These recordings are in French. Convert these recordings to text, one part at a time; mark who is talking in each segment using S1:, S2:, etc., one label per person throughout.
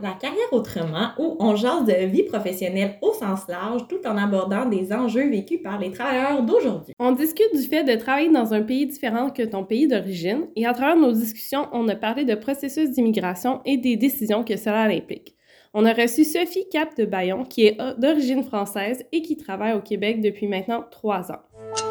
S1: La carrière autrement où on jase de vie professionnelle au sens large tout en abordant des enjeux vécus par les travailleurs d'aujourd'hui.
S2: On discute du fait de travailler dans un pays différent que ton pays d'origine et à travers nos discussions, on a parlé de processus d'immigration et des décisions que cela implique. On a reçu Sophie Cap de Bayon qui est d'origine française et qui travaille au Québec depuis maintenant trois ans.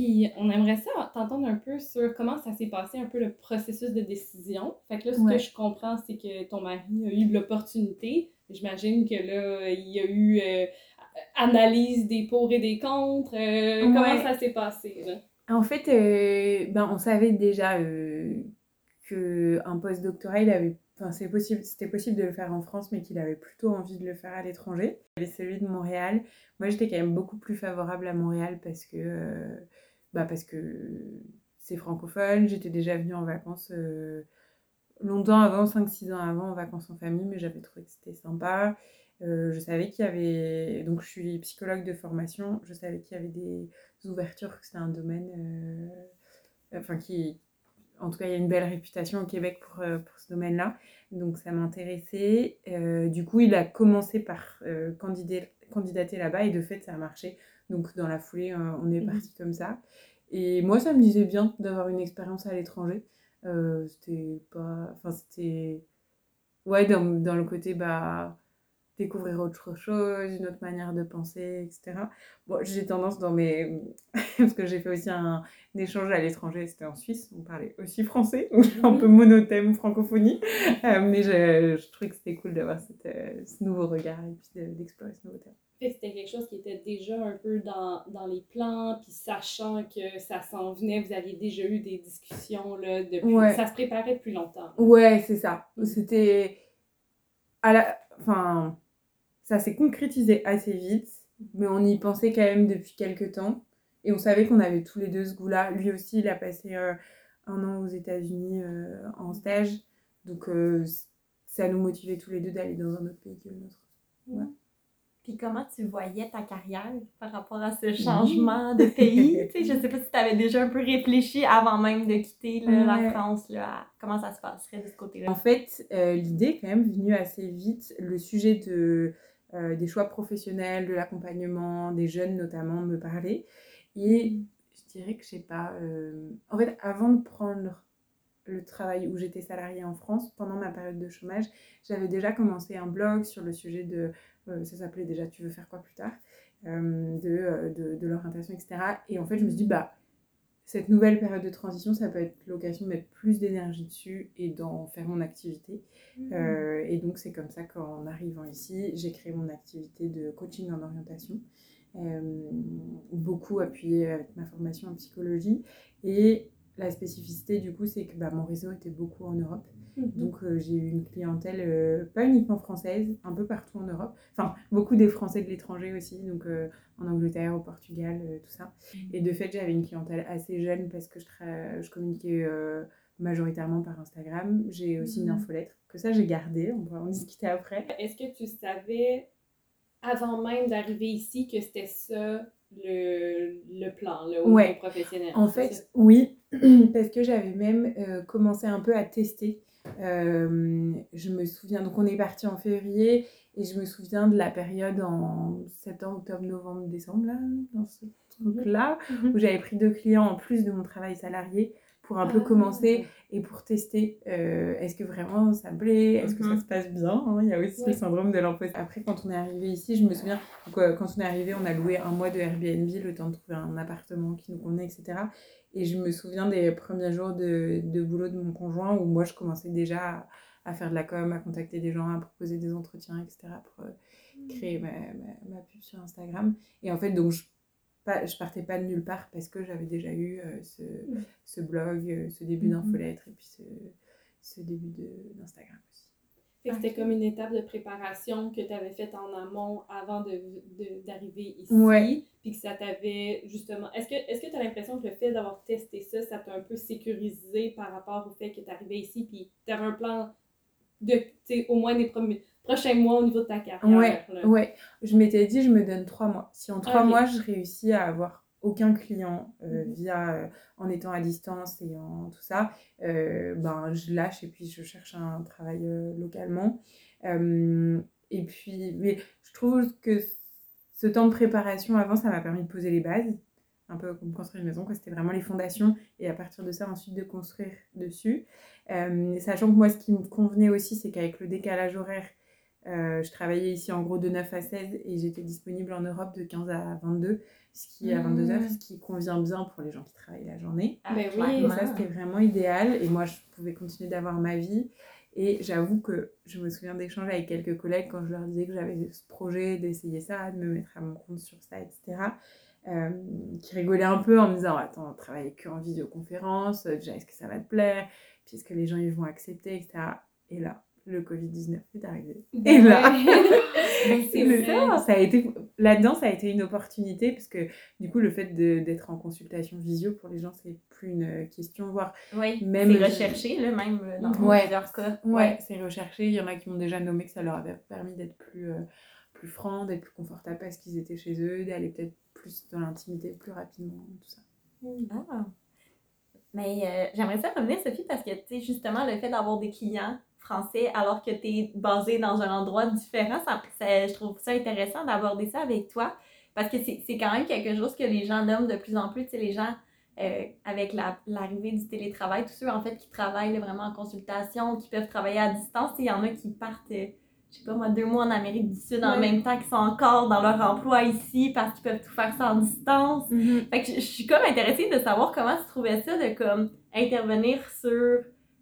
S2: Puis on aimerait ça t'entendre un peu sur comment ça s'est passé un peu le processus de décision. Fait que là, ce que je comprends, c'est que ton mari a eu l'opportunité. J'imagine que là, il y a eu euh, analyse des pour et des contre. Euh, comment ça s'est passé? Là?
S3: En fait, euh, ben, on savait déjà qu'un post-doctorat, il avait Enfin, c'est possible, c'était possible de le faire en France, mais qu'il avait plutôt envie de le faire à l'étranger. Il y avait celui de Montréal. Moi, j'étais quand même beaucoup plus favorable à Montréal parce que bah parce que c'est francophone. J'étais déjà venue en vacances euh, longtemps avant, 5-6 ans avant, en vacances en famille, mais j'avais trouvé que c'était sympa. Euh, je savais qu'il y avait. Donc, je suis psychologue de formation. Je savais qu'il y avait des ouvertures, que c'était un domaine. Euh, enfin, qui. En tout cas, il y a une belle réputation au Québec pour, pour ce domaine-là. Donc, ça m'intéressait. du coup, il a commencé par candidater, candidater là-bas et de fait, ça a marché. Donc dans la foulée, euh, on est mhm. parti comme ça. Et moi, ça me disait bien d'avoir une expérience à l'étranger. Euh, c'était pas. Enfin, c'était. Ouais, dans, dans, le côté, bah découvrir autre chose, une autre manière de penser, etc. Bon, j'ai tendance dans mes... Parce que j'ai fait aussi un, échange à l'étranger, c'était en Suisse, on parlait aussi français, un peu monothème francophonie, euh, mais je, je, trouvais que c'était cool d'avoir ce nouveau regard et puis d'explorer ce nouveau thème
S2: c'était quelque chose qui était déjà un peu dans, dans les plans, puis sachant que ça s'en venait, vous aviez déjà eu des discussions là, depuis. Ça se préparait depuis longtemps.
S3: Ouais, c'est ça. C'était. À la... Enfin, ça s'est concrétisé assez vite, mais on y pensait quand même depuis quelques temps. Et on savait qu'on avait tous les deux ce goût-là. Lui aussi, il a passé euh, un an aux États-Unis euh, en stage. Donc, euh, ça nous motivait tous les deux d'aller dans un autre pays que le nôtre. Ouais.
S1: Puis comment tu voyais ta carrière par rapport à ce changement de pays? tu sais, je sais pas si tu avais déjà un peu réfléchi avant même de quitter la France, là, comment ça se passerait de ce côté-là?
S3: En fait, euh, l'idée est quand même venue assez vite. Le sujet de, euh, des choix professionnels, de l'accompagnement, des jeunes notamment, me parlait. Et je dirais que je sais pas... Euh, en fait, avant de prendre le travail où j'étais salariée en France, pendant ma période de chômage, j'avais déjà commencé un blog sur le sujet de euh, ça s'appelait déjà Tu veux faire quoi plus tard, euh, de, de, l'orientation, etc. Et en fait, je me suis dit, bah, cette nouvelle période de transition, ça peut être l'occasion de mettre plus d'énergie dessus et d'en faire mon activité. Mmh. et donc, c'est comme ça qu'en arrivant ici, j'ai créé mon activité de coaching en orientation, beaucoup appuyé avec ma formation en psychologie. Et la spécificité, du coup, c'est que bah, mon réseau était beaucoup en Europe. Mhm. Donc euh, j'ai eu une clientèle euh, pas uniquement française, un peu partout en Europe. Enfin, beaucoup des Français de l'étranger aussi, donc euh, en Angleterre, au Portugal, tout ça. Mhm. Et de fait, j'avais une clientèle assez jeune parce que je, je communiquais majoritairement par Instagram. J'ai aussi une mhm. infolettre, que ça j'ai gardé, on va en discuter après.
S2: Est-ce que tu savais, avant même d'arriver ici, que c'était ça le, le plan, le haut professionnel.
S3: En fait, oui, parce que j'avais même commencé un peu à tester euh, je me souviens, donc on est parti en février et je me souviens de la période en septembre, octobre, novembre, décembre, là, dans ce truc-là, mhm. où j'avais pris deux clients en plus de mon travail salarié pour un peu commencer et pour tester euh, est-ce que vraiment ça me plaît, est-ce que ça mhm. se passe bien? Hein. Il y a aussi le syndrome de l'imposteur. Après, quand on est arrivé ici, je me souviens, euh, quand on est arrivé, on a loué un mois de Airbnb, le temps de trouver un appartement qui nous convenait, etc. Et je me souviens des premiers jours de, de boulot de mon conjoint où moi je commençais déjà à, faire de la com, à contacter des gens, à proposer des entretiens, etc. pour euh, mmh. créer ma, ma, pub sur Instagram. Et en fait, donc je, pas, je partais pas de nulle part parce que j'avais déjà eu euh, ce, ce, blog, euh, ce début d'infolettre et puis ce, ce début d'Instagram aussi.
S2: C'était comme une étape de préparation que tu avais faite en amont avant d'arriver de, ici. Puis que ça t'avait justement. Est-ce que est-ce que tu as l'impression que le fait d'avoir testé ça, ça t'a un peu sécurisé par rapport au fait que tu arrivé ici, puis tu avais un plan de, au moins des premiers, prochains mois au niveau de ta carrière?
S3: Ouais, ouais. Je m'étais dit, je me donne trois mois. Si en trois mois, je réussis à avoir aucun client
S2: Mhm.
S3: via en étant à distance et en tout ça, ben je lâche et puis je cherche un travail localement. et puis, mais je trouve que ce temps de préparation avant, ça m'a permis de poser les bases un peu comme construire une maison, quoi. C'était vraiment les fondations et à partir de ça, ensuite de construire dessus. Euh, sachant que moi, ce qui me convenait aussi, c'est qu'avec le décalage horaire, euh, je travaillais ici en gros de 9 à 16 et j'étais disponible en Europe de 15 à 22, ce qui, à 22 heures, ce qui convient bien pour les gens qui travaillent la journée.
S2: Ah, oui,
S3: ça, c'était vraiment idéal. Et moi, je pouvais continuer d'avoir ma vie. Et j'avoue que je me souviens d'échanger avec quelques collègues quand je leur disais que j'avais ce projet d'essayer ça, de me mettre à mon compte sur ça, etc. Euh, qui rigolait un peu en me disant Attends, on travaille qu'en visioconférence, déjà, est-ce que ça va te plaire? Puis est-ce que les gens ils vont accepter, etc. Et là, le Covid-19 est arrivé. Et là, c'est ça. ça a été là-dedans, ça a été une opportunité parce que du coup, le fait d'être en consultation visio pour les gens, c'est plus une question, voire
S1: oui, même c'est recherché, là, même dans
S3: ouais, plusieurs cas. Ouais, c'est recherché. Il y en a qui m'ont déjà nommé que ça leur avait permis d'être plus, euh, plus franc, d'être plus confortable parce qu'ils étaient chez eux, d'aller peut-être plus dans l'intimité plus rapidement, tout ça.
S1: Ah. Mais euh, j'aimerais ça revenir, Sophie, parce que, tu sais, justement, le fait d'avoir des clients français alors que tu es basé dans un endroit différent, ça, je trouve ça intéressant d'aborder ça avec toi. Parce que c'est quand même quelque chose que les gens nomment de plus en plus, tu sais, les gens euh, avec l'arrivée du télétravail, tous ceux en fait qui travaillent vraiment en consultation, qui peuvent travailler à distance, il y en a qui partent euh, je sais pas moi, deux mois en Amérique du Sud en même temps qu'ils sont encore dans leur emploi ici parce qu'ils peuvent tout faire ça en distance.
S3: Mm-hmm.
S1: Fait que je, suis comme intéressée de savoir comment tu trouvais ça de comme intervenir sur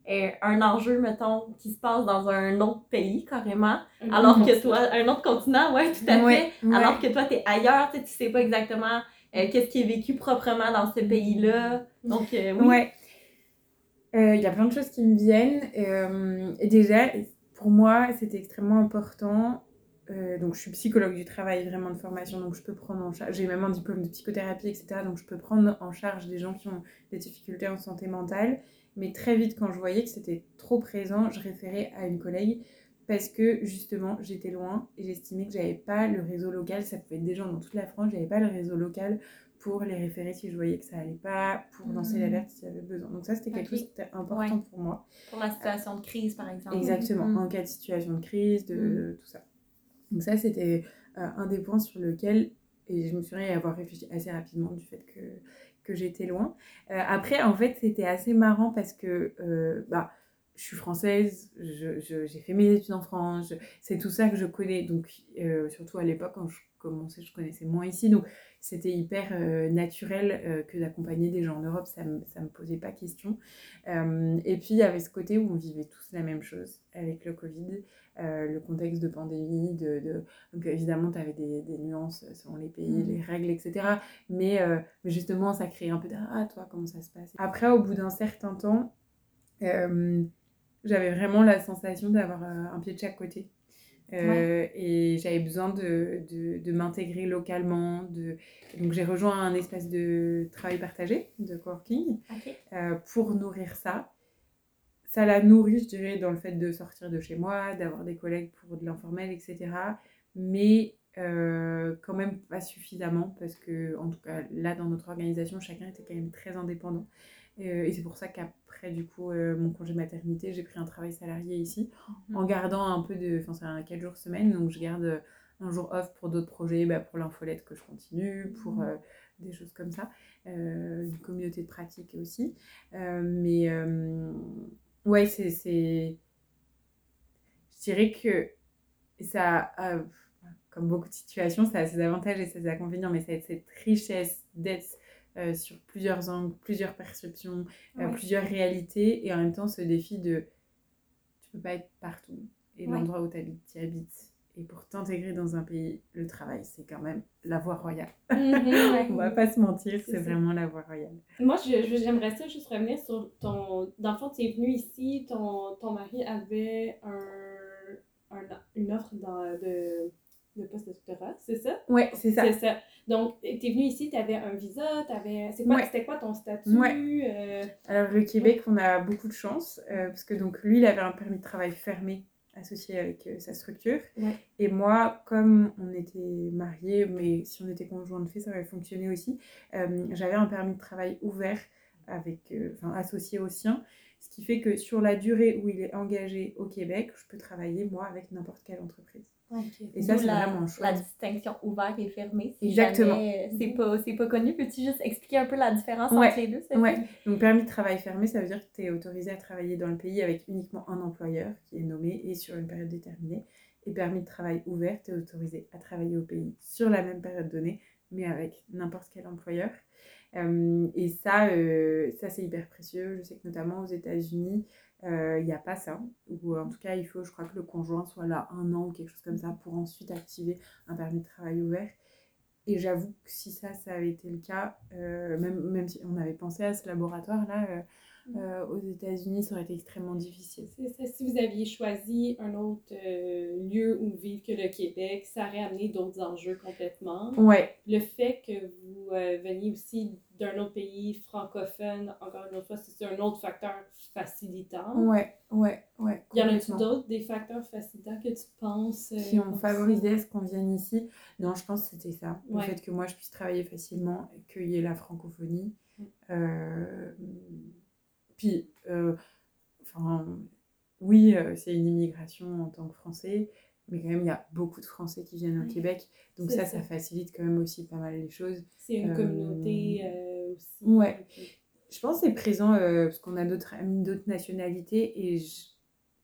S1: euh, un enjeu, mettons, qui se passe dans un autre pays carrément, alors que toi, un autre continent, ouais, tout à fait, alors que toi, tu es ailleurs, tu sais pas exactement euh, qu'est-ce qui est vécu proprement dans ce pays-là. Donc, euh, oui.
S3: Ouais. Il y a plein de choses qui me viennent. déjà, pour moi, c'était extrêmement important. Euh, donc, je suis psychologue du travail, vraiment de formation, donc je peux prendre en charge. J'ai même un diplôme de psychothérapie, etc. Donc, je peux prendre en charge des gens qui ont des difficultés en santé mentale. Mais très vite, quand je voyais que c'était trop présent, je référais à une collègue parce que justement, j'étais loin et j'estimais que j'avais pas le réseau local. Ça pouvait être des gens dans toute la France, j'avais pas le réseau local pour les référer si je voyais que ça allait pas, pour lancer mmh. l'alerte s'il y avait besoin. Donc ça, c'était quelque chose qui était important pour moi.
S1: Pour la situation de crise, par exemple.
S3: Exactement, mmh. en cas de situation de crise, de, mmh. tout ça. Donc ça, c'était euh, un des points sur lequel, et je me souviens avoir réfléchi assez rapidement du fait que, que j'étais loin. Euh, après, en fait, c'était assez marrant parce que, euh, bah, je suis française, j'ai fait mes études en France, c'est tout ça que je connais. Donc, surtout à l'époque, quand je commençais, je connaissais moins ici. Donc, c'était hyper euh, naturel euh, que d'accompagner des gens en Europe, ça ne me, posait pas question. Euh, et puis il y avait ce côté où on vivait tous la même chose avec le Covid, le contexte de pandémie, de, donc évidemment tu avais des, des, nuances selon les pays, mmh. les règles, etc. Mais, justement ça créait un peu de ah toi comment ça se passe? Après au bout d'un certain temps, j'avais vraiment la sensation d'avoir un pied de chaque côté. Euh, et j'avais besoin de, de, de m'intégrer localement. De... Donc j'ai rejoint un espace de travail partagé, de coworking, euh, pour nourrir ça. Ça l'a nourri, je dirais, dans le fait de sortir de chez moi, d'avoir des collègues pour de l'informel, etc. Mais euh, quand même pas suffisamment, parce que, en tout cas, là, dans notre organisation, chacun était quand même très indépendant. Euh, et c'est pour ça qu'après, du coup, euh, mon congé maternité, j'ai pris un travail salarié ici, mhm. en gardant un peu de. Enfin, c'est un 4 jours semaine, donc je garde euh, un jour off pour d'autres projets, bah, pour l'infolette que je continue, pour mhm. des choses comme ça, une communauté de pratique aussi. mais ouais, c'est. Je dirais que ça. comme beaucoup de situations, ça a ses avantages et ses inconvénients, mais ça a cette richesse d'être euh, sur plusieurs angles, plusieurs perceptions, euh, plusieurs réalités, et en même temps ce défi de tu peux pas être partout. Et l'endroit où tu habites, tu habites. Et pour t'intégrer dans un pays, le travail, c'est quand même la voie royale. Mhm, On va pas se mentir, c'est vraiment la voie royale.
S2: Moi, j'aimerais ça juste revenir sur ton. Dans le fond, tu es venu ici, ton, ton mari avait un, un une offre dans, de, de poste de doctorat, c'est ça?
S3: Oui, c'est ça.
S2: C'est ça. Donc, tu es venu ici, tu avais un visa, avais... c'était quoi ton statut? Euh?
S3: Alors, le Québec, on a beaucoup de chance, euh, parce que donc lui, il avait un permis de travail fermé associé avec euh, sa structure.
S1: Ouais.
S3: Et moi, comme on était mariés, mais si on était conjoint de fait, ça aurait fonctionné aussi, euh, j'avais un permis de travail ouvert, avec, associé au sien. Ce qui fait que sur la durée où il est engagé au Québec, je peux travailler, moi, avec n'importe quelle entreprise. Et ça, c'est
S1: la,
S3: vraiment
S1: la
S3: chouette.
S1: distinction ouvert et fermé.
S3: Exactement.
S1: euh, C'est pas, pas connu. Peux-tu juste expliquer un peu la différence
S3: Ouais.
S1: entre les deux?
S3: Ouais. Donc, permis de travail fermé, ça veut dire que tu es autorisé à travailler dans le pays avec uniquement un employeur qui est nommé et sur une période déterminée. Et permis de travail ouvert, tu es autorisé à travailler au pays sur la même période donnée, mais avec n'importe quel employeur. Et ça, ça c'est hyper précieux. Je sais que notamment aux États-Unis, il n'y a pas ça. Ou en tout cas, il faut, je crois que le conjoint soit là un an ou quelque chose comme ça pour ensuite activer un permis de travail ouvert. Et j'avoue que si ça, ça avait été le cas, même, même si on avait pensé à ce laboratoire-là, euh, aux États-Unis, ça aurait été extrêmement difficile.
S2: Ça. Si vous aviez choisi un autre euh, lieu où vivre que le Québec, ça aurait amené d'autres enjeux complètement.
S3: Ouais,
S2: Le fait que vous euh, veniez aussi d'un autre pays francophone, encore une autre fois, c'est un autre facteur facilitant.
S3: ouais, ouais, ouais.
S2: Il y en
S3: complètement.
S2: d'autres, des facteurs facilitants que tu penses?
S3: qui ont favorisé à ce qu'on vienne ici? Non, je pense que c'était ça. Le fait que moi, je puisse travailler facilement, qu'il y ait la francophonie.
S2: Mm.
S3: Puis, euh, enfin, oui, euh, c'est une immigration en tant que Français, mais quand même, il y a beaucoup de Français qui viennent au. Québec. Donc ça,
S2: ça.
S3: ça facilite quand même aussi pas mal les choses.
S2: C'est une
S3: Euh,
S2: communauté euh, aussi.
S3: ouais. Je pense que c'est présent euh, parce qu'on a d'autres d'autres nationalités et je-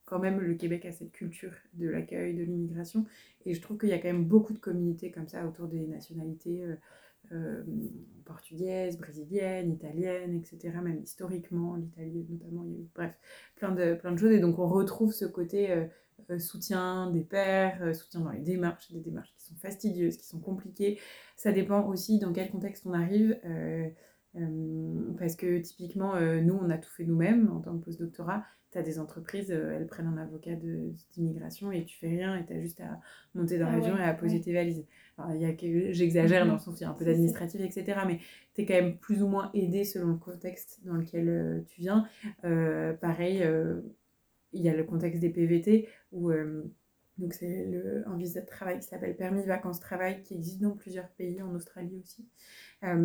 S3: quand même le Québec a cette culture de l'accueil, de l'immigration et je trouve qu'il y a quand même beaucoup de communautés comme ça autour des nationalités euh, portugaises, brésiliennes, italiennes, etc. Même historiquement, l'Italie notamment, il y a eu bref plein de, plein de choses et donc on retrouve ce côté euh, euh, soutien des pairs, soutien dans les démarches, des démarches qui sont fastidieuses, qui sont compliquées. Ça dépend aussi dans quel contexte on arrive. parce que typiquement, nous, on a tout fait nous-mêmes en tant que postdoctorat. Tu as des entreprises, euh, elles prennent un avocat d'immigration et tu fais rien et tu as juste à monter dans
S2: Ah
S3: l'avion
S2: ouais,
S3: et à poser
S2: ouais.
S3: tes valises. J'exagère
S2: Mhm.
S3: dans le sens où il y a un peu d'administratif, etc. Mais tu es quand même plus ou moins aidé selon le contexte dans lequel euh, tu viens. Euh, pareil, euh, il y a le contexte des PVT où donc c'est le- un visa de travail qui s'appelle permis vacances-travail qui existe dans plusieurs pays, en Australie aussi,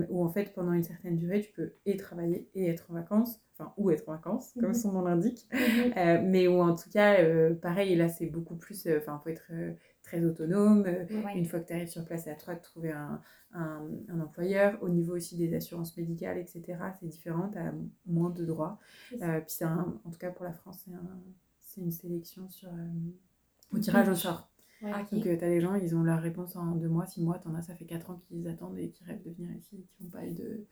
S3: où en fait pendant une certaine durée tu peux et travailler et être en vacances, enfin ou être en vacances comme
S2: Mhm.
S3: son nom l'indique,
S2: Mhm.
S3: Euh, mais où en tout cas euh, pareil là c'est beaucoup plus, euh, enfin faut être euh, très autonome, euh,
S1: Ouais.
S3: une fois que tu arrives sur place, c'est à toi de trouver un, un, un employeur. Au niveau aussi des assurances médicales, etc., c'est différent, tu as moins de droits. Euh, puis c'est un- en tout cas pour la France, c'est un- c'est une sélection sur, euh, au tirage au sort.
S2: Ouais.
S3: Donc tu as des gens, ils ont leur réponse en deux mois, six mois, t'en as, ça fait quatre ans qu'ils attendent et qui rêvent de venir ici et qui n'ont pas eu de,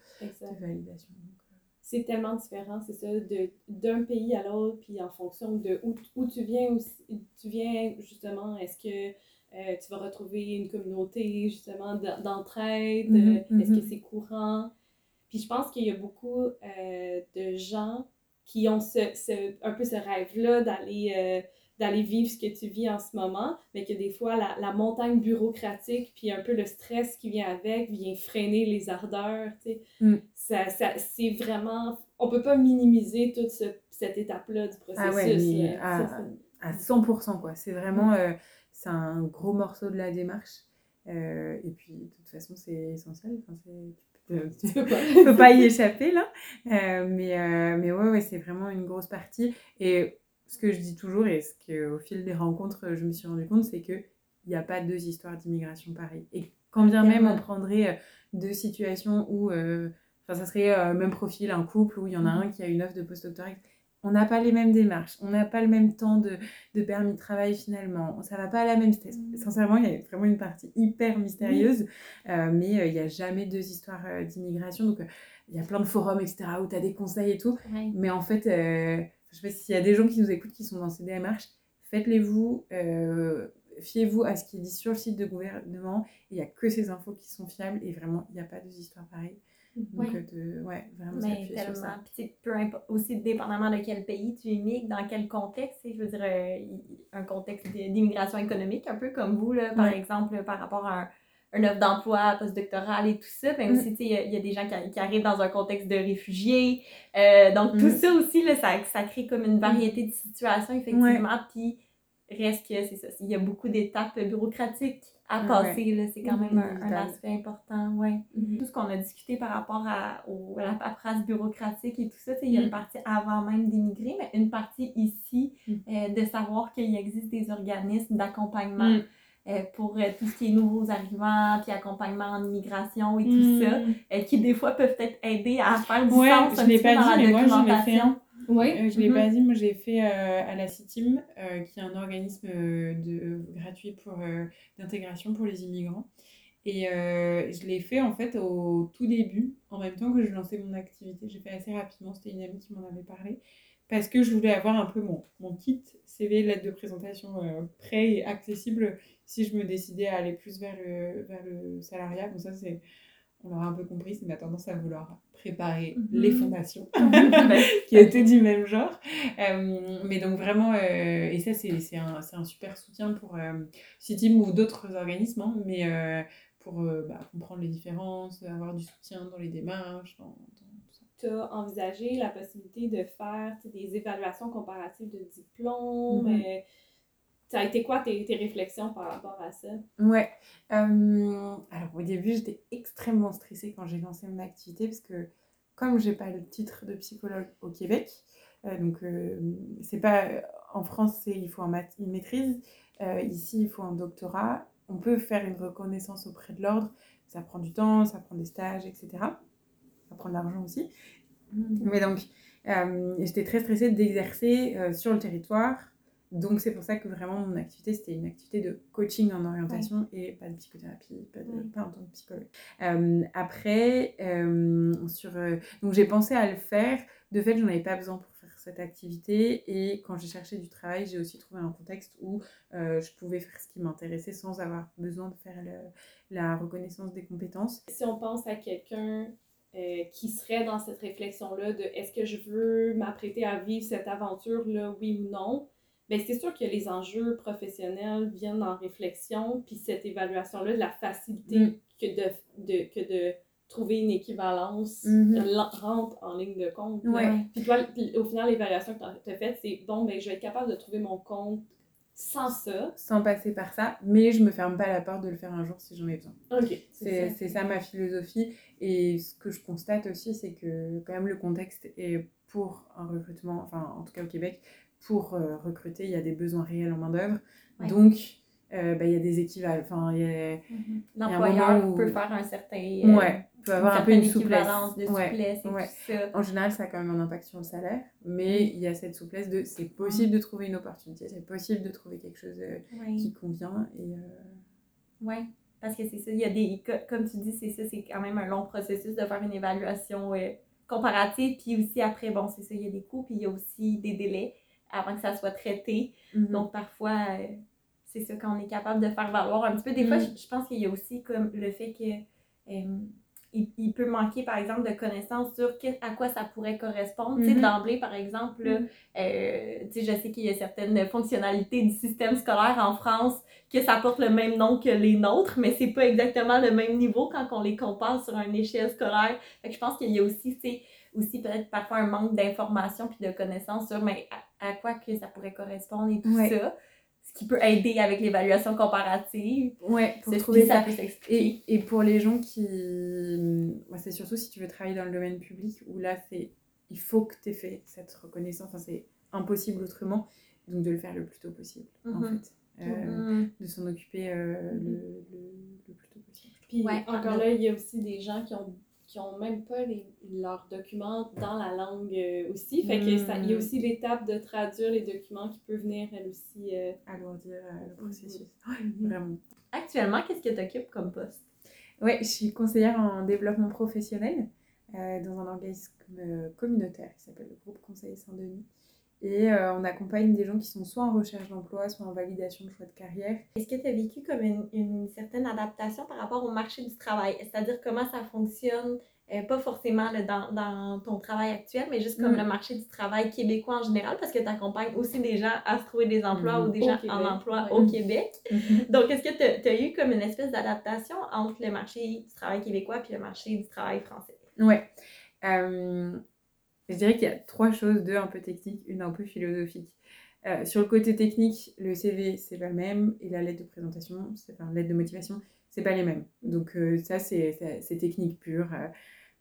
S3: validation. Donc, euh,
S2: c'est tellement différent, c'est ça, d'un pays à l'autre, puis en fonction de où, où tu viens aussi, tu viens justement, est-ce que euh, tu vas retrouver une communauté justement d'entraide,
S3: Mhm,
S2: euh, est-ce
S3: mhm.
S2: que c'est courant? Puis je pense qu'il y a beaucoup euh, de gens qui ont ce, ce- un peu ce rêve-là d'aller d'aller vivre ce que tu vis en ce moment, mais que des fois la, la montagne bureaucratique puis un peu le stress qui vient avec vient freiner les ardeurs, tu sais.
S3: Mm.
S2: Ça, ça, c'est vraiment... On peut pas minimiser toute ce- cette étape-là du processus.
S3: Ah ouais, mais
S2: euh,
S3: à- à 100%, quoi. C'est vraiment, euh, c'est un gros morceau de la démarche. Euh, et puis, de toute façon, c'est essentiel. Enfin, tu peux-
S2: pas.
S3: tu peux pas y échapper là. Euh, mais, euh, mais ouais, ouais, c'est vraiment une grosse partie. Et ce que je dis toujours et ce qu'au fil des rencontres, je me suis rendu compte, c'est qu'il n'y a pas deux histoires d'immigration pareilles. Et quand bien même on prendrait euh, deux situations où, euh, enfin, ça serait euh, même profil, un couple où il y en a un qui a une offre de postdoctorat, on n'a pas les mêmes démarches, on n'a pas le même temps de, de permis de travail finalement, ça va pas à la même vitesse.
S1: Mm.
S3: Sincèrement, il y a vraiment une partie hyper mystérieuse, euh, mais euh, il n'y a jamais deux histoires euh, d'immigration. Donc, il y a plein de forums, etc., où tu as des conseils et tout. Mais en fait, je sais pas s'il y a des gens qui nous écoutent qui sont dans ces démarches, faites-les vous, euh, fiez-vous à ce qui est dit sur le site de gouvernement. Il n'y a que ces infos qui sont fiables et vraiment, il n'y a pas deux histoires pareilles. Donc,
S1: Ouais.
S3: euh, de, ouais, vraiment
S1: Mais
S3: s'appuyer sur
S1: tellement.
S3: ça.
S1: Puis peu importe, aussi dépendamment de quel pays tu immigres, dans quel contexte, je veux dire, euh, un contexte d'immigration économique, un peu comme vous, là, par
S3: Ouais.
S1: exemple, par rapport à un, un offre d'emploi postdoctoral et tout ça. Mais
S3: Mm.
S1: aussi, il y a- il y, a des gens qui, qui arrivent dans un contexte de réfugiés. Euh, donc, tout
S3: Mm.
S1: ça aussi, là, ça, ça crée comme une variété de situations, effectivement. Puis reste que c'est ça. Il y a beaucoup d'étapes bureaucratiques à passer. C'est quand même un, aspect important. Ouais. Mm-hmm. Tout ce qu'on a discuté par rapport à, la paperasse bureaucratique et tout ça, il y a une partie avant même d'immigrer, mais une partie ici mm. euh, de savoir qu'il existe des organismes d'accompagnement. Mm. Pour euh, tout ce qui est nouveaux arrivants, puis accompagnement en immigration et tout ça, qui des fois peuvent peut-être aider à faire du
S3: ouais,
S1: sens
S3: je l'ai pas dit, mais moi j'en ai fait un. Ouais. je l'ai pas mm-hmm. dit, moi j'ai fait à la CITIM, qui est un organisme de, gratuit pour d'intégration pour les immigrants. Et je l'ai fait en fait au tout début, en même temps que je lançais mon activité. J'ai fait assez rapidement, c'était une amie qui m'en avait parlé parce que je voulais avoir un peu mon, mon kit CV, lettre de présentation euh, prêt et accessible si je me décidais à aller plus vers le, vers le salariat. Bon, ça, c'est, on l'aura un peu compris, c'est ma tendance à vouloir préparer mhm. les fondations, qui étaient du même genre. Euh, mais donc, vraiment, euh, et ça, c'est, c'est, un, c'est un super soutien pour CITIM ou d'autres organismes, hein, mais pour bah, comprendre les différences, avoir du soutien dans les démarches, dans
S2: tu as envisagé la possibilité de faire des évaluations comparatives de diplômes? Mm-hmm. Euh, ça a été quoi tes, tes, réflexions par rapport à ça?
S3: Ouais. Euh, alors, au début, j'étais extrêmement stressée quand j'ai lancé mon activité parce que, comme j'ai pas le titre de psychologue au Québec, euh, donc c'est pas. En France, il faut un une maîtrise. ici, il faut un doctorat. On peut faire une reconnaissance auprès de l'ordre. Ça prend du temps, ça prend des stages, etc ça prend de l'argent aussi. Mm. Mais donc, euh, j'étais très stressée d'exercer euh, sur le territoire. Donc, c'est pour ça que vraiment mon activité, c'était une activité de coaching en orientation et pas de psychothérapie, pas, de, pas en tant que psychologue. Euh, après, sur, donc j'ai pensé à le faire. De fait, je n'en avais pas besoin pour faire cette activité. Et quand j'ai cherché du travail, j'ai aussi trouvé un contexte où je pouvais faire ce qui m'intéressait sans avoir besoin de faire la reconnaissance des compétences.
S2: Si on pense à quelqu'un euh, qui serait dans cette réflexion-là de est-ce que je veux m'apprêter à vivre cette aventure-là, oui ou non, bien, c'est sûr que les enjeux professionnels viennent en réflexion, puis cette évaluation-là de la facilité mm. que, de, de, que de trouver une équivalence mm-hmm. rentre en ligne de compte. Puis toi, au final, l'évaluation que tu as faite, c'est bon, ben, je vais être capable de trouver mon compte sans ça.
S3: Sans passer par ça, mais je me ferme pas la porte de le faire un jour si j'en ai besoin.
S2: Ok.
S3: C'est ça. ça. ma philosophie. Et ce que je constate aussi, c'est que quand même le contexte est pour un recrutement, enfin en tout cas au Québec, pour euh, recruter, il y a des besoins réels en main-d'œuvre. Donc, euh, bah, il y a des équivalents. Enfin, a,
S1: mm-hmm. L'employeur peut faire un certain. Euh,
S3: ouais peut avoir un peu une souplesse.
S1: de souplesse et
S3: ouais. tout ça. En général, ça a quand même un impact sur le salaire, mais il y a cette souplesse de c'est possible de trouver une opportunité, c'est possible de trouver quelque chose euh, qui convient. Et, euh...
S1: Ouais, parce que c'est ça, il y a des, comme tu dis, c'est ça, c'est quand même un long processus de faire une évaluation euh, comparative, puis aussi après, bon, c'est ça, il y a des coûts, puis il y a aussi des délais avant que ça soit traité. Mm-hmm. Donc parfois, euh, c'est ça, quand on est capable de faire valoir un petit peu, des fois, mm. je, pense qu'il y a aussi comme le fait que il, peut manquer, par exemple, de connaissances sur à quoi ça pourrait correspondre. Mm-hmm. d'emblée, par exemple, mm-hmm. euh, je sais qu'il y a certaines fonctionnalités du système scolaire en France que ça porte le même nom que les nôtres, mais c'est pas exactement le même niveau quand on les compare sur une échelle scolaire. Fait que je pense qu'il y a aussi, aussi peut-être parfois un manque d'informations puis de connaissances sur mais à, quoi que ça pourrait correspondre et tout ça qui peut aider avec l'évaluation comparative.
S3: Ouais, pour trouver ça. peut et, et, pour les gens qui. c'est surtout si tu veux travailler dans le domaine public où là, c'est il faut que tu aies fait cette reconnaissance. Enfin, c'est impossible autrement. Donc, de le faire le plus tôt possible, en mhm. fait. Euh, mhm. De s'en occuper euh, le, le, le, plus tôt possible.
S2: Puis, ouais, encore là, il y a aussi des gens qui ont qui ont même pas les, leurs documents dans la langue euh, aussi. Fait que ça, il y a hmm. aussi l'étape de traduire les documents qui peut venir, elle aussi, euh...
S3: alourdir euh, le processus. Mhm. vraiment.
S1: Actuellement, qu'est-ce que tu occupes comme poste?
S3: Oui, je suis conseillère en développement professionnel euh, dans un organisme communautaire qui s'appelle le groupe Conseil Saint-Denis. Et euh, on accompagne des gens qui sont soit en recherche d'emploi, soit en validation de choix de carrière.
S1: Est-ce que tu as vécu comme une, une, certaine adaptation par rapport au marché du travail? C'est-à-dire comment ça fonctionne, euh, pas forcément dans, dans, ton travail actuel, mais juste comme mm. le marché du travail québécois en général, parce que tu accompagnes aussi des gens à se trouver des emplois mm. ou des gens en emploi au Québec. Mm-hmm. Donc, est-ce que tu as, eu comme une espèce d'adaptation entre le marché du travail québécois et le marché du travail français?
S3: Oui. Euh, je dirais qu'il y a trois choses, deux un peu techniques, une un peu philosophique. Euh, sur le côté technique, le CV, c'est pas le même, et la lettre de présentation, c'est enfin, lettre de motivation, c'est pas les mêmes. Donc euh, ça, c'est technique pure.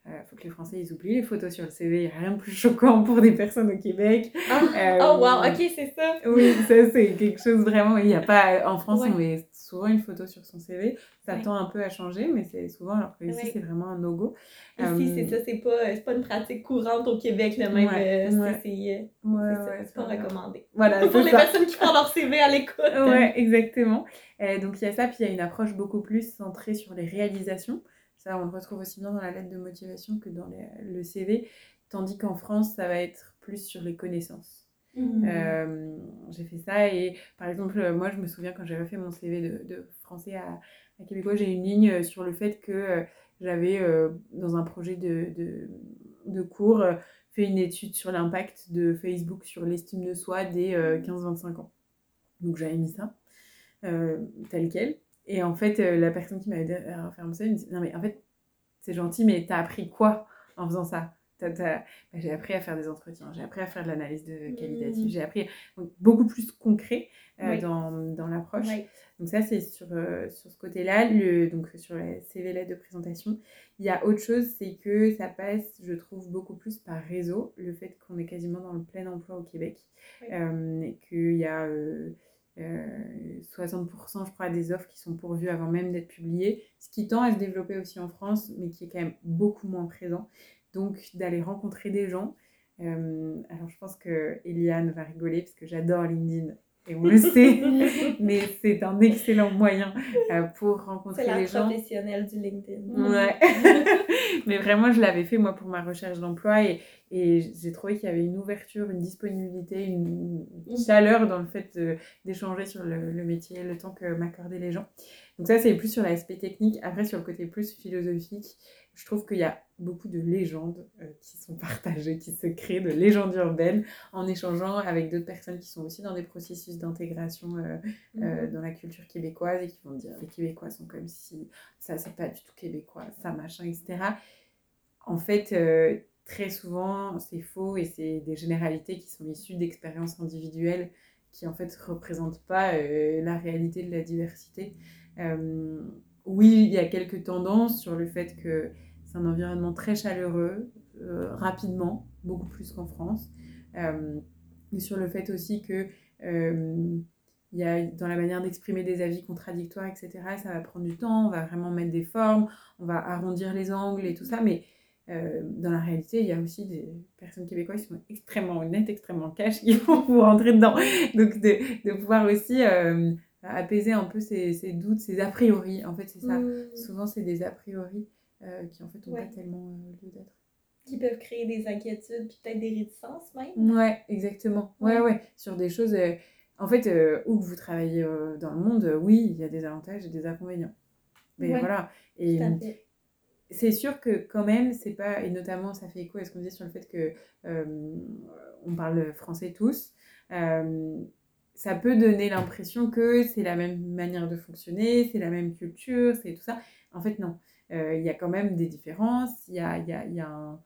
S3: Il euh, faut que les Français ils oublient les photos sur le CV. Il n'y a rien de plus choquant pour des personnes au Québec.
S1: Ah, oh, wow, ok, c'est ça.
S3: Oui, ça c'est quelque chose vraiment. Il n'y a pas en France on met souvent une photo sur son CV. Ça tend un peu à changer, mais c'est souvent alors que ici c'est vraiment un no-go.
S1: Ici c'est ça, c'est pas, pas une pratique courante au Québec le même. c'est c'est pas recommandé. Voilà, pour les personnes qui font leur CV à l'école.
S3: Ouais, exactement. donc il y a ça, puis il y a une approche beaucoup plus centrée sur les réalisations on le retrouve aussi bien dans la lettre de motivation que dans le CV. Tandis qu'en France, ça va être plus sur les connaissances. Mmh. Euh, j'ai fait ça et par exemple, moi je me souviens quand j'avais fait mon CV de, français à, à Québécois, j'ai une ligne sur le fait que euh, j'avais euh, dans un projet de, de, cours fait une étude sur l'impact de Facebook sur l'estime de soi dès 15-25 ans. Donc j'avais mis ça tel quel. Et en fait, euh, la personne qui m'avait aidé à faire ça, elle me dit Non, mais en fait, c'est gentil, mais t'as appris quoi en faisant ça? Bah, J'ai appris à faire des entretiens, j'ai appris à faire de l'analyse de qualitative, mmh. j'ai appris beaucoup plus concret euh, dans, dans l'approche. Donc, ça, c'est sur, euh, sur ce côté-là. Donc, sur la CV lettre de présentation, il y a autre chose, c'est que ça passe, je trouve, beaucoup plus par réseau. Le fait qu'on est quasiment dans le plein emploi au Québec, qu'il y a 60% euh, je crois des offres qui sont pourvues avant même d'être publiées, ce qui tend à se développer aussi en France, mais qui est quand même beaucoup moins présent. Donc d'aller rencontrer des gens. Euh, alors je pense que Eliane va rigoler parce que j'adore LinkedIn et on le sait, mais c'est un excellent moyen euh, pour rencontrer les gens. C'est
S1: la professionnelle du LinkedIn.
S3: Ouais. mais vraiment, je l'avais fait moi pour ma recherche d'emploi et, et j'ai trouvé qu'il y avait une ouverture, une disponibilité, une, chaleur dans le fait d'échanger sur le, le, métier, le temps que m'accordaient les gens. Donc ça, c'est plus sur l'aspect technique. Après, sur le côté plus philosophique, je trouve qu'il y a beaucoup de légendes euh, qui sont partagées, qui se créent, de légendes urbaines, en échangeant avec d'autres personnes qui sont aussi dans des processus d'intégration euh, euh, mhm. dans la culture québécoise et qui vont dire les Québécois sont comme si ça, c'est pas du tout québécois, ça, machin, etc. En fait, très souvent, c'est faux et c'est des généralités qui sont issues d'expériences individuelles qui en fait représentent pas la réalité de la diversité. oui, il y a quelques tendances sur le fait que c'est un environnement très chaleureux, euh, rapidement, beaucoup plus qu'en France. Euh, et sur le fait aussi que euh, il y a dans la manière d'exprimer des avis contradictoires, etc., ça va prendre du temps, on va vraiment mettre des formes, on va arrondir les angles et tout ça, mais dans la réalité, il y a aussi des personnes québécoises qui sont extrêmement honnêtes, extrêmement cash, qui vont vous rentrer dedans. Donc, de, de pouvoir aussi apaiser un peu ces, doutes, ces a priori. En fait, c'est ça. Mmh. Souvent, c'est des a priori qui en fait n'ont pas tellement euh, lieu d'être.
S1: Qui peuvent créer des inquiétudes, puis peut-être des réticences même.
S3: Ouais, exactement. Ouais, ouais. Sur des choses. Euh, en fait, où vous travaillez dans le monde, oui, il y a des avantages et des inconvénients. Mais voilà. Et c'est sûr que quand même, c'est pas. Et notamment, ça fait écho à ce qu'on disait sur le fait que on parle français tous. ça peut donner l'impression que c'est la même manière de fonctionner, c'est la même culture, c'est tout ça. En fait, non. Euh, il y a quand même des différences, il y a, y, a, y, a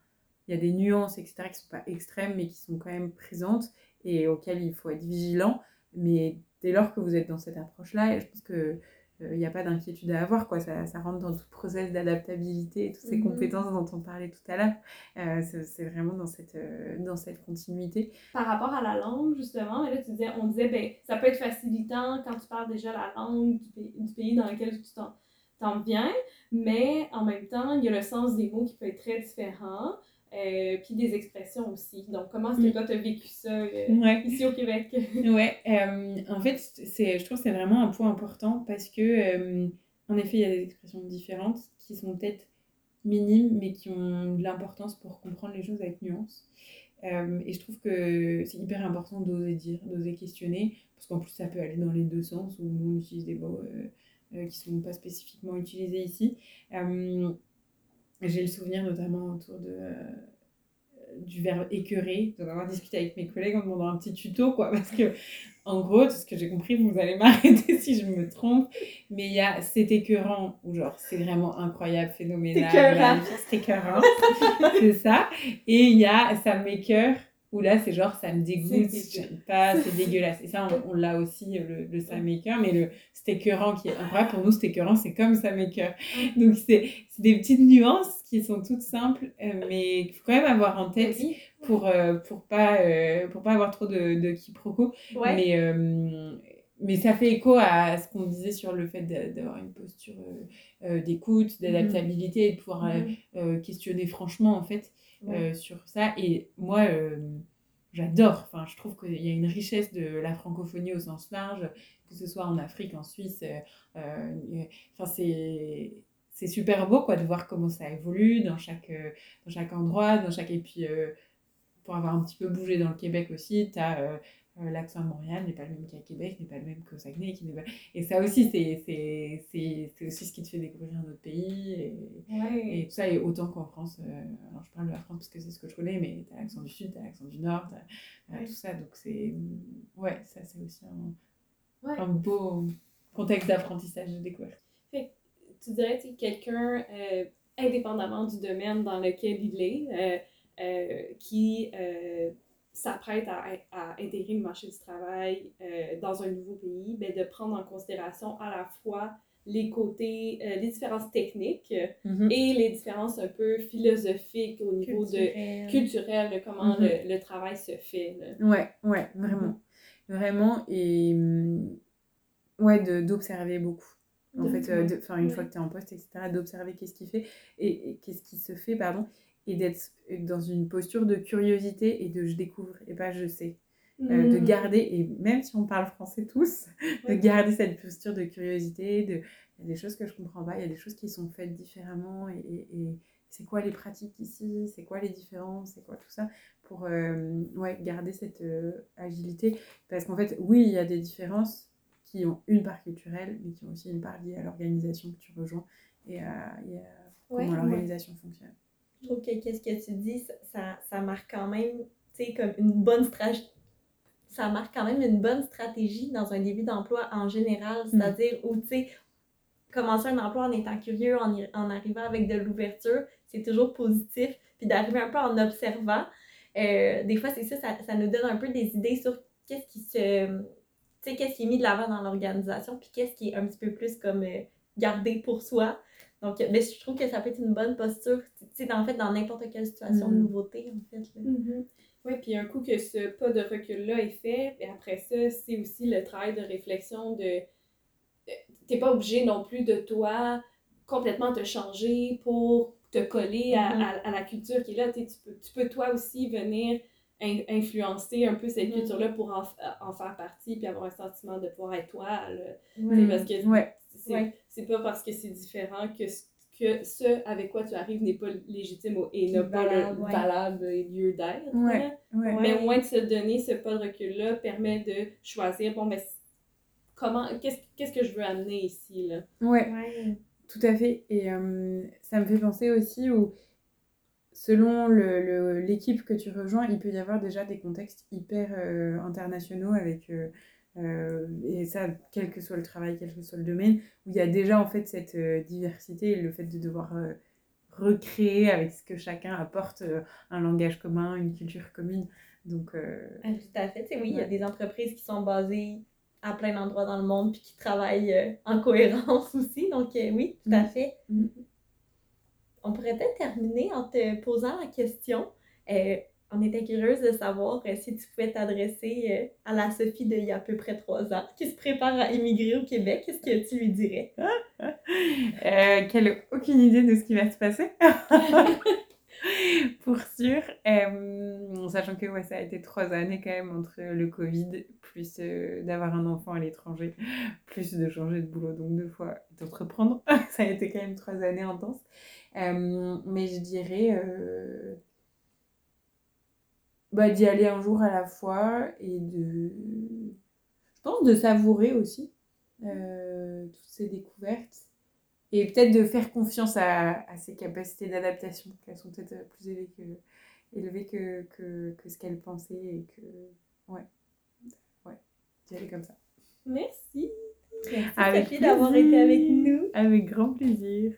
S3: y a, des nuances, etc., qui ne sont pas extrêmes, mais qui sont quand même présentes et auxquelles il faut être vigilant. Mais dès lors que vous êtes dans cette approche-là, je pense que il euh, n'y a pas d'inquiétude à avoir, quoi. Ça, ça, rentre dans tout process d'adaptabilité et toutes ces mhm. compétences dont on parlait tout à l'heure. Euh, c'est vraiment dans cette, dans cette continuité.
S2: Par rapport à la langue, justement, là, tu disais, on disait, ben, ça peut être facilitant quand tu parles déjà la langue du pays, du pays dans lequel tu t'en viens, mais en même temps, il y a le sens des mots qui peut être très différent. Euh, puis des expressions aussi. Donc, comment est-ce que mm. toi, tu as vécu ça euh, ici au Québec?
S3: ouais, euh, en fait, c'est, je trouve que c'est vraiment un point important parce que, en effet, il y a des expressions différentes qui sont peut-être minimes, mais qui ont de l'importance pour comprendre les choses avec nuance. et je trouve que c'est hyper important d'oser dire, d'oser questionner, parce qu'en plus, ça peut aller dans les deux sens, où on utilise des mots qui ne sont pas spécifiquement utilisés ici. Euh, j'ai le souvenir notamment autour de, euh, du verbe écœurer, d'en avoir discuté avec mes collègues en demandant un petit tuto, quoi, parce que en gros, tout ce que j'ai compris, vous allez m'arrêter si je me trompe, mais il y a c'est écœurant, ou genre c'est vraiment incroyable, phénoménal, c'est écœurant, c'est ça, et il y a ça m'écœure, Où là, c'est genre, ça me dégoûte, j'aime pas, c'est dégueulasse. Et ça, on, l'a aussi, le, le maker, mais le c'est écœurant qui est. En vrai, pour nous, c'est écœurant, c'est comme ça maker. Donc, c'est des petites nuances qui sont toutes simples, euh, mais qu'il faut quand même avoir en tête pour, euh, pour, pas, euh, pour pas avoir trop de, de quiproquos. Mais, mais ça fait écho à ce qu'on disait sur le fait d'avoir une posture d'écoute, mhm. d'adaptabilité, et de pouvoir mhm. questionner franchement, en fait, sur ça. Et moi, j'adore. Enfin, je trouve qu'il y a une richesse de la francophonie au sens large, que ce soit en Afrique, en Suisse. Enfin, c'est c'est super beau quoi de voir comment ça évolue dans chaque dans chaque endroit dans chaque et puis pour avoir un petit peu bougé dans le Québec aussi tu as euh, l'accent à Montréal n'est pas le même qu'à Québec, n'est pas le même qu'au Saguenay. Qui pas... Et ça aussi, c'est aussi ce qui te fait découvrir un autre pays. Et, et tout ça, et autant qu'en France. Euh, alors, je parle de la France parce que c'est ce que je connais, mais tu as l'accent du Sud, tu as l'accent du Nord, as, tout ça. Donc, c'est. Ouais, ça, c'est aussi un, un, beau contexte d'apprentissage de découverte.
S2: Fait, tu dirais que quelqu'un, euh, indépendamment du domaine dans lequel il est, qui s'apprête à, à, intégrer le marché du travail euh, dans un nouveau pays, ben, de prendre en considération à la fois les côtés, euh, les différences techniques mm-hmm. et les différences un peu philosophiques au niveau de culturel, de comment mm-hmm. le, le, travail se fait.
S3: Là. Ouais, ouais, vraiment. Vraiment, et mm, ouais, d'observer beaucoup. En fait, euh, une fois que tu es en poste, etc., d'observer qu'est-ce qui fait et, et qu'est-ce qui se fait, pardon, et d'être dans une posture de curiosité et de je découvre et pas je sais. Euh, de mmh. garder, et même si on parle français tous, de garder cette posture de curiosité, de, il y a des choses que je comprends pas, il y a des choses qui sont faites différemment, et, et, c'est quoi les pratiques ici, c'est quoi les différences, c'est quoi tout ça, pour euh, ouais, garder cette euh, agilité. Parce qu'en fait, oui, il y a des différences qui ont une part culturelle, mais qui ont aussi une part liée à l'organisation que tu rejoins et à, comment l'organisation fonctionne.
S1: Je trouve que qu'est-ce que tu dis, ça, ça marque quand même, tu sais, comme une bonne stratégie. Ça marque quand même une bonne stratégie dans un début d'emploi en général, mm. c'est-à-dire où, tu sais, commencer un emploi en étant curieux, en, en arrivant avec de l'ouverture, c'est toujours positif. Puis d'arriver un peu en observant, euh, des fois, c'est ça, ça, nous donne un peu des idées sur qu'est-ce qui se. Tu sais, qu'est-ce qui est mis de l'avant dans l'organisation, puis qu'est-ce qui est un petit peu plus comme euh, gardé pour soi. Donc, mais je trouve que ça peut être une bonne posture, tu sais, en fait, dans n'importe quelle situation de mm. nouveauté, en fait.
S2: Mm-hmm. Oui, puis un coup que ce pas de recul-là est fait, et après ça, c'est aussi le travail de réflexion de. T'es pas obligé non plus de toi complètement te changer pour te coller à, mm-hmm. la culture qui est là. Tu peux, tu peux toi aussi venir influencer un peu cette mm-hmm. culture-là pour en, faire partie puis avoir un sentiment de pouvoir être toi. Parce que ouais c'est pas parce que c'est différent que ce, que ce avec quoi tu arrives n'est pas légitime et n'a pas le valable lieu d'être. Mais au moins de se donner ce pas de recul-là permet de choisir, bon, mais comment, qu'est-ce que je veux amener ici, là?
S3: Ouais, tout à fait. Et euh, ça me fait penser aussi où, selon l'équipe le, que tu rejoins, il peut y avoir déjà des contextes hyper euh, internationaux avec... Euh, euh, et ça, quel que soit le travail, quel que soit le domaine, où il y a déjà en fait cette euh, diversité et le fait de devoir euh, recréer avec ce que chacun apporte un langage commun, une culture commune. Donc,
S1: ah, tout à fait. oui, il y a des entreprises qui sont basées à plein d'endroits dans le monde puis qui travaillent en cohérence aussi. Donc, oui, tout à mm. fait. Mm. On pourrait peut-être terminer en te posant la question on était curieuse de savoir euh, si tu pouvais t'adresser euh, à la Sophie d'il y a à peu près trois ans, qui se prépare à émigrer au Québec. Qu'est-ce que tu lui dirais?
S3: euh, qu'elle n'a aucune idée de ce qui va se passer. Pour sûr. Sachant que ouais, ça a été trois années quand même entre le Covid, plus d'avoir un enfant à l'étranger, plus de changer de boulot, donc deux fois d'entreprendre. ça a été quand même trois années intenses. mais je dirais bah, d'y aller un jour à la fois et de, je pense, de savourer aussi euh, toutes ces découvertes et peut-être de faire confiance à, à ses capacités d'adaptation, qu'elles sont peut-être plus élevées que, élevées que, que, que ce qu'elle pensait et que, ouais, ouais, d'y aller comme ça.
S1: Merci. Merci d'avoir été avec nous.
S3: Avec grand plaisir.